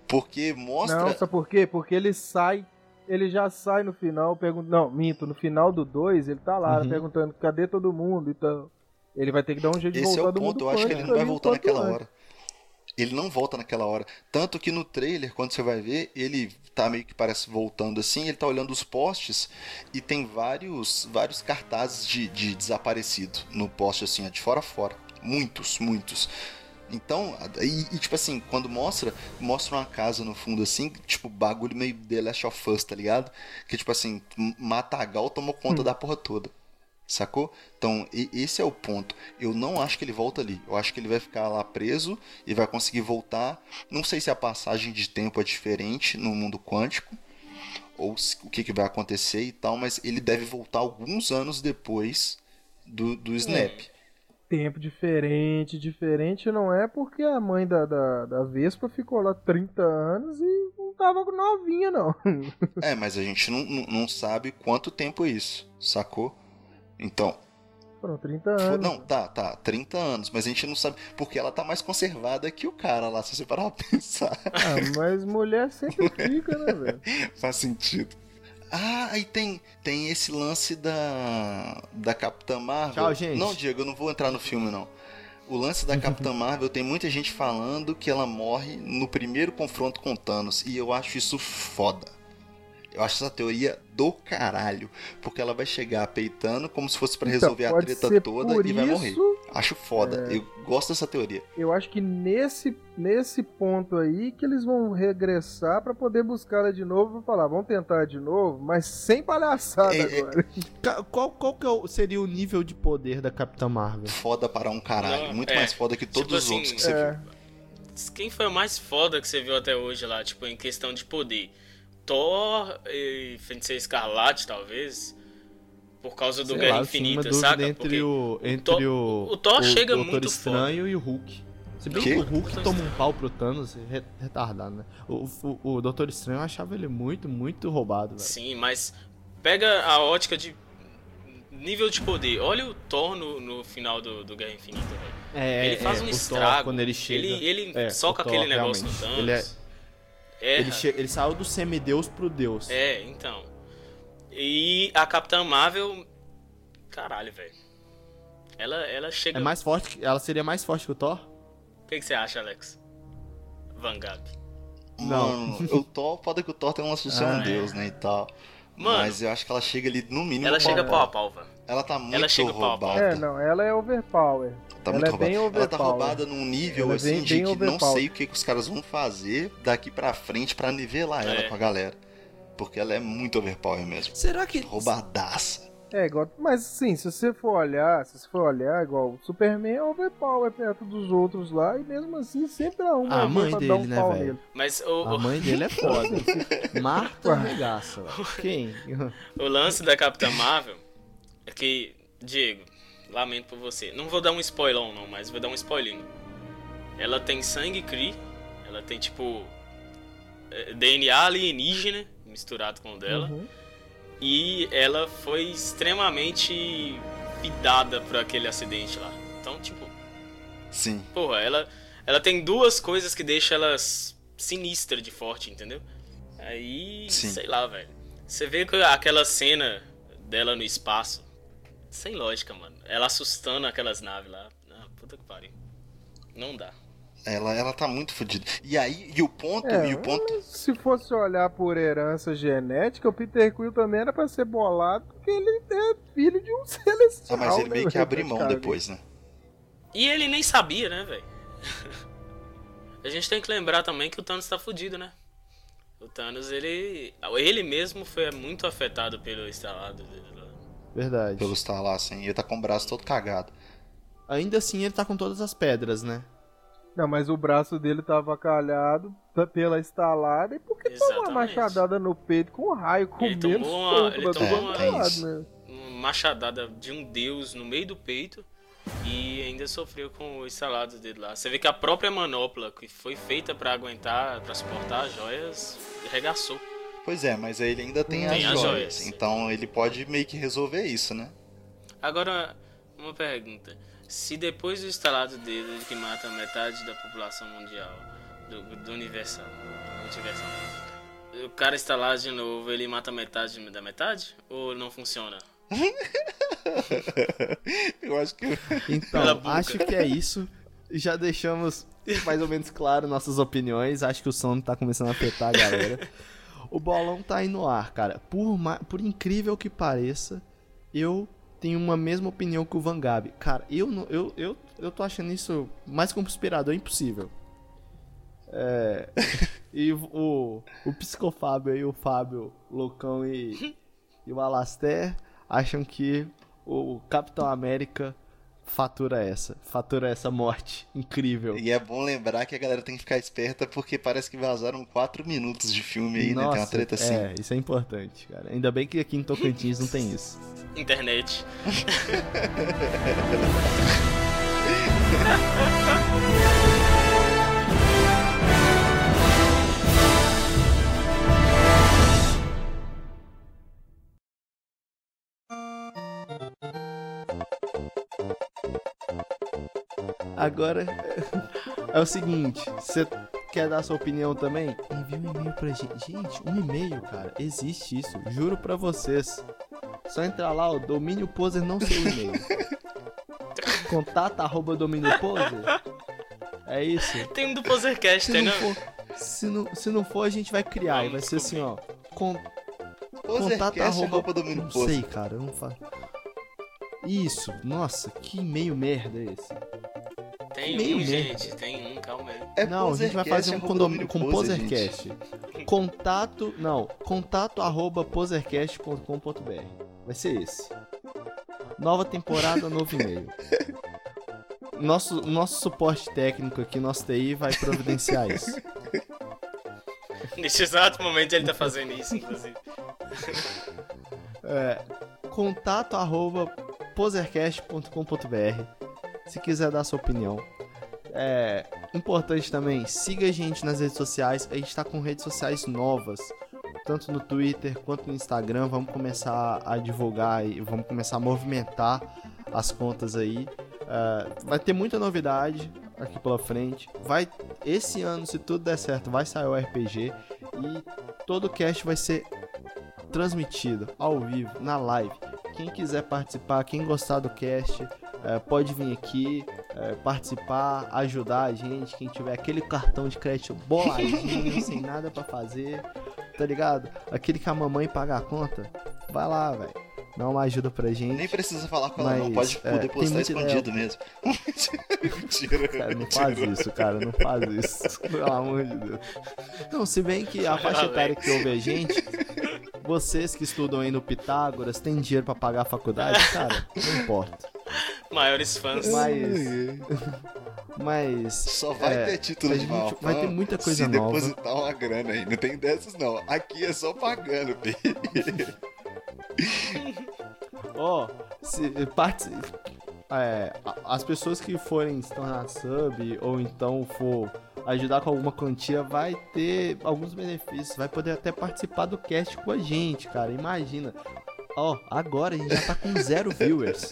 Porque
Não.
mostra.
não, sabe por quê? Porque ele sai ele já sai no final, pergunta, não, minto, no final do 2, ele tá lá
Uhum.
perguntando cadê todo mundo, então ele vai ter que dar um jeito de
Esse é
voltar
o
do mundo
ponto, eu acho que ele não vai voltar naquela
antes.
hora. Ele não volta naquela hora. Tanto que no trailer, quando você vai ver, ele tá meio que parece voltando assim, ele tá olhando os postes e tem vários vários cartazes de, de desaparecido no poste assim, ó, de fora a fora. Muitos, muitos. Então, e, e, tipo assim, quando mostra, mostra uma casa no fundo assim, tipo, bagulho meio The Last of Us, tá ligado? Que tipo assim, Matagal tomou conta da porra toda. Sacou? Então, e- esse é o ponto. Eu não acho que ele volta ali. Eu acho que ele vai ficar lá preso e vai conseguir voltar. Não sei se a passagem de tempo é diferente no mundo quântico ou o que, que vai acontecer e tal, mas ele deve voltar alguns anos depois do, do Snap.
Tempo diferente, diferente não é porque a mãe da, da, da Vespa ficou lá 30 anos e não tava novinha, não. <laughs>
É, mas a gente não, não, sabe quanto tempo é isso, sacou? Então,
Foram 30
fo-
anos.
não, tá, tá, 30 anos, mas a gente não sabe, porque ela tá mais conservada que o cara lá, se você parar pra <laughs> pensar.
Ah, mas mulher sempre fica, né, velho? <laughs>
Faz sentido. Ah, aí tem, tem esse lance da, da Capitã Marvel.
Tchau, gente.
Não, Diego, eu não vou entrar no filme, não. O lance da Capitã <laughs> Marvel tem muita gente falando que ela morre no primeiro confronto com Thanos. E eu acho isso foda. Eu acho essa teoria do caralho. Porque ela vai chegar peitando como se fosse pra
Então,
resolver a
pode
treta toda e vai morrer.
É.
Acho foda. Eu gosto dessa teoria.
Eu acho que nesse, nesse ponto aí que eles vão regressar pra poder buscar ela de novo e falar, vamos tentar de novo, mas sem palhaçada
É, é-
agora. <laughs>
Ca- Qual, qual que é o- seria o nível de poder da Capitã Marvel?
Foda para um caralho.
Não,
Muito
é.
mais foda que todos
Tipo
os
assim,
outros que você
É,
viu.
Quem foi o mais foda que você viu até hoje lá, tipo, em questão de poder? Thor e Feiticeira Escarlate, talvez? Por causa do
Sei
Guerra
lá,
Infinita, saca?
entre
Porque
o entre o,
o Thor chega
Doutor
muito
Estranho e o Hulk. Se bem que o Hulk toma um pau pro Thanos, re- retardado, né? O, o, o Doutor Estranho eu achava ele muito, muito roubado, velho.
Sim, mas pega a ótica de nível de poder. Olha o Thor no, no final do, do Guerra Infinita, velho.
É,
Ele faz
é,
um
o Thor,
estrago.
quando ele chega.
Ele, ele
é,
soca
o Thor,
aquele negócio no
realmente.
Thanos.
Ele, é,
erra.
ele, che- ele saiu do semideus pro deus.
É, então. E a Capitã Marvel. Caralho, velho. Ela, ela chega.
É mais forte, que- ela seria mais forte que o Thor?
O que, que você acha, Alex? Vangab.
Não.
Mano, o Thor, foda que o Thor tem uma associação
Ah,
a Deus, né, e tal.
Mano.
Mas eu acho que ela chega ali, no mínimo,
Ela chega pau a
pau.
pau, velho.
Ela tá muito
Ela chega pau a pau.
roubada.
é, não, ela é overpower.
Tá
ela
muito
é bem
roubada. Ela tá
overpower.
roubada num nível
Ela é
assim
bem-
de
bem
que não
overpower.
sei o que, que os caras vão fazer daqui pra frente pra nivelar ela
É.
com a galera. Porque ela é muito overpower mesmo.
Será que.
Roubadaça.
É, igual. Mas sim, se você for olhar, se você for olhar, igual o Superman é overpower perto dos outros lá, e mesmo assim sempre dá uma
A mãe
pra
dele,
dar um
né,
pau
velho?
nele.
Mas o,
A
o-
mãe dele é foda. <laughs> Marta regaça, velho. Quem?
o lance da Capitã Marvel é que, Diego, lamento por você. Não vou dar um spoilão, não, mas vou dar um spoilinho. Ela tem sangue Kree, ela tem tipo. eh, DNA alienígena misturado com o dela.
Uhum.
E ela foi extremamente fidada por aquele acidente lá. Então, tipo,
Sim.
porra, ela, ela tem duas coisas que deixam ela sinistra de forte, entendeu? Aí,
Sim.
sei lá, velho. Você vê que aquela cena dela no espaço, sem lógica, mano. Ela assustando aquelas naves lá. Ah, puta que pariu. Não dá.
Ela, ela tá muito fodida. E aí, e o ponto,
É,
e o ponto.
Se fosse olhar por herança genética, o Peter Quill também era pra ser bolado, porque ele é filho de um celestial. <laughs>
Ah, mas ele
né,
meio que abre mão depois, né?
E ele nem sabia, né, velho? <laughs> A gente tem que lembrar também que o Thanos tá fudido, né? O Thanos, ele. Ele mesmo foi muito afetado pelo instalado dele lá.
Verdade.
Pelo estar lá, assim. Ele tá com o braço todo cagado.
Ainda assim, ele tá com todas as pedras, né?
Não, mas o braço dele tava calhado pela estalada e por que tomou uma machadada no peito com um raio
Ele
comendo
tomou uma- ele tomou uma-
né?
Uma machadada de um deus no meio do peito e ainda sofreu com o instalado dele lá. Você vê que a própria manopla, que foi feita pra aguentar, pra suportar as joias, arregaçou.
Pois é, mas ele ainda tem,
Tem
as,
as
joias.
joias.
Então ele pode meio que resolver isso, né?
Agora, uma pergunta. Se depois do instalado dele, que mata metade da população mundial, do, do universal, multiversal, o cara está lá de novo, ele mata metade da metade? Ou não funciona? <laughs>
Eu acho que.
Então, acho que é isso. Já deixamos mais ou menos claro nossas opiniões. Acho que o sono tá começando a afetar a galera. O bolão tá aí no ar, cara. Por, ma- por incrível que pareça, eu tenho uma mesma opinião que o Van Gabi. Cara, eu, não- eu, eu, eu tô achando isso mais conspirador impossível. É. <laughs> E o, o Psicofábio <laughs> e o Fábio Loucão e, e o Alaster acham que o Capitão América fatura essa. Fatura essa morte incrível.
E é bom lembrar que a galera tem que ficar esperta porque parece que vazaram 4 minutos de filme aí, né? Tem uma treta assim.
É, isso é importante, cara. Ainda bem que aqui em Tocantins não tem isso.
Internet. <laughs>
Agora <laughs> é o seguinte, você quer dar sua opinião também? Envia um e-mail pra gente. Gente, um e-mail, cara. Existe isso, juro pra vocês. Só entrar lá, o domínio poser não sei o e-mail. <laughs> Contato arroba domínio poser. É isso.
Tem um do Posercast,
Se não
não?
for, se não, se não for, a gente vai criar. E vai ser assim, ó. Con, contato arroba.
arroba domínio
Não
poser.
sei, cara. Eu não faço. Isso, nossa, que e-mail merda é esse?
Tem
meio
um, gente. Tem um, calma aí.
É
não, a gente vai fazer um
arroba
condom-
domínio
com
poser,
Posercast. Contato, não, contato arroba posercast.com.br. Vai ser esse. Nova temporada, novo e-mail. <laughs> Nosso, nosso suporte técnico aqui, nosso TI, vai providenciar isso. <laughs>
Neste exato momento ele tá fazendo isso, inclusive. <laughs>
É, contato arroba posercast.com.br se quiser dar sua opinião. É importante também, siga a gente nas redes sociais. A gente tá com redes sociais novas, tanto no Twitter quanto no Instagram. Vamos começar a divulgar e vamos começar a movimentar as contas aí. É, vai ter muita novidade aqui pela frente. Vai esse ano, se tudo der certo, vai sair o RPG e todo o cast vai ser transmitido ao vivo, na live. Quem quiser participar, quem gostar do cast, eh, pode vir aqui eh, participar, ajudar a gente. Quem tiver aquele cartão de crédito boladinho, <laughs> sem nada pra fazer, tá ligado? Aquele que a mamãe paga a conta, vai lá, velho. Dá uma ajuda pra gente.
Nem precisa falar com ela, não. Pode
é,
depositar escondido mesmo. <laughs> Mentira.
Cara, não faz isso, cara, não faz isso. <laughs> Pelo amor de Deus. Não, se bem que a faixa etária que ouve a gente, vocês que estudam aí no Pitágoras, têm dinheiro pra pagar a faculdade, cara, não importa.
Maiores fãs.
Mas. <laughs> Mas.
Só vai
é,
ter título de mal
vai ter muita coisa
se
nova.
depositar uma grana aí. Não tem dessas, não. Aqui é só pagando, filho. <laughs>
Ó, se parte. É, as pessoas que forem se tornar sub ou então for ajudar com alguma quantia vai ter alguns benefícios, vai poder até participar do cast com a gente, cara. Imagina. Ó, agora a gente já tá com zero <laughs> viewers.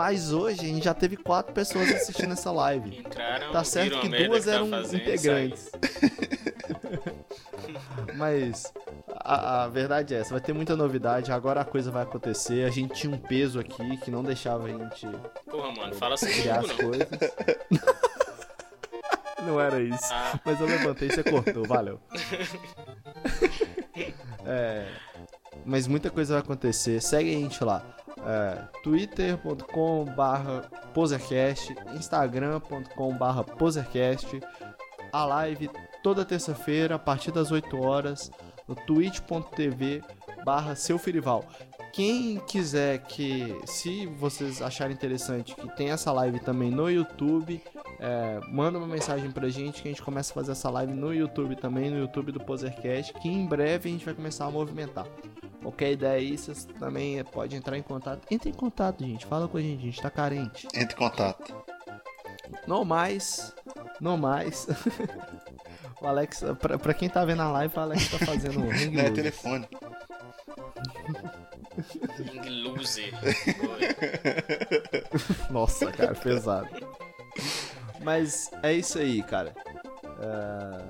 Mas hoje a gente já teve quatro pessoas assistindo essa live.
Entraram,
Tá certo que duas
que tá
eram
fazendo,
integrantes. <laughs> Mas a, a verdade é essa, vai ter muita novidade, agora a coisa vai acontecer. A gente tinha um peso aqui que não deixava a gente.
Porra, mano, fala assim
criar as
não.
coisas. <laughs> não era isso.
Ah,
Mas eu levantei e você cortou, valeu. <laughs> É, mas muita coisa vai acontecer. Segue a gente lá. É, twitter.com barra posercast instagram.com barra posercast. A live toda terça-feira a partir das 8 horas no twitch.tv barra seu quem quiser que se vocês acharem interessante que tem essa live também no YouTube é, manda uma mensagem pra gente que a gente começa a fazer essa live no YouTube também, no YouTube do Posercast, que em breve a gente vai começar a movimentar. Qualquer ideia aí, vocês também podem entrar em contato. Entre em contato, gente. Fala com a gente, a gente tá carente.
Entre em contato.
Não mais. Não mais. <laughs> o Alex, pra, pra quem tá vendo a live, o Alex tá fazendo um ring
Não é telefone.
Loser. <laughs>
Nossa, cara, pesado. Mas é isso aí, cara. É,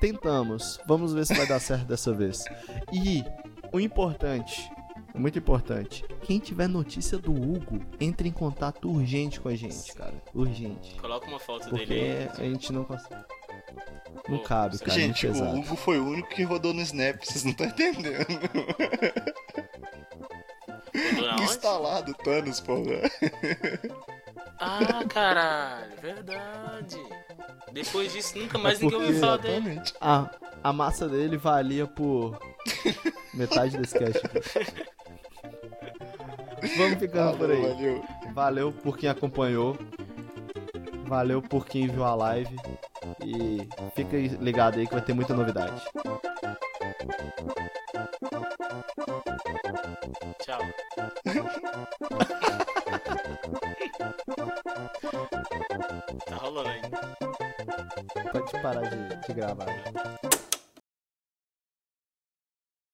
tentamos. Vamos ver se vai dar certo dessa vez. E o importante, muito importante, quem tiver notícia do Hugo, entre em contato urgente com a gente, cara. Urgente.
Coloca uma foto
Porque
dele aí.
a gente não consegue. Não cabe, cara.
Gente,
muito
o. Hugo foi o único que rodou no Snap, vocês não estão entendendo. <laughs>
Onde?
Instalado Thanos, porra.
Ah, caralho, verdade. Depois disso, nunca mais
É
ninguém ouviu falar dele.
A, a massa dele valia por metade desse cast. Vamos ficando por aí.
Valeu.
Valeu por quem acompanhou. Valeu por quem viu a live. E fica ligado aí que vai ter muita novidade.
Tchau. <laughs> tá rolando ainda.
Pode parar de, de gravar.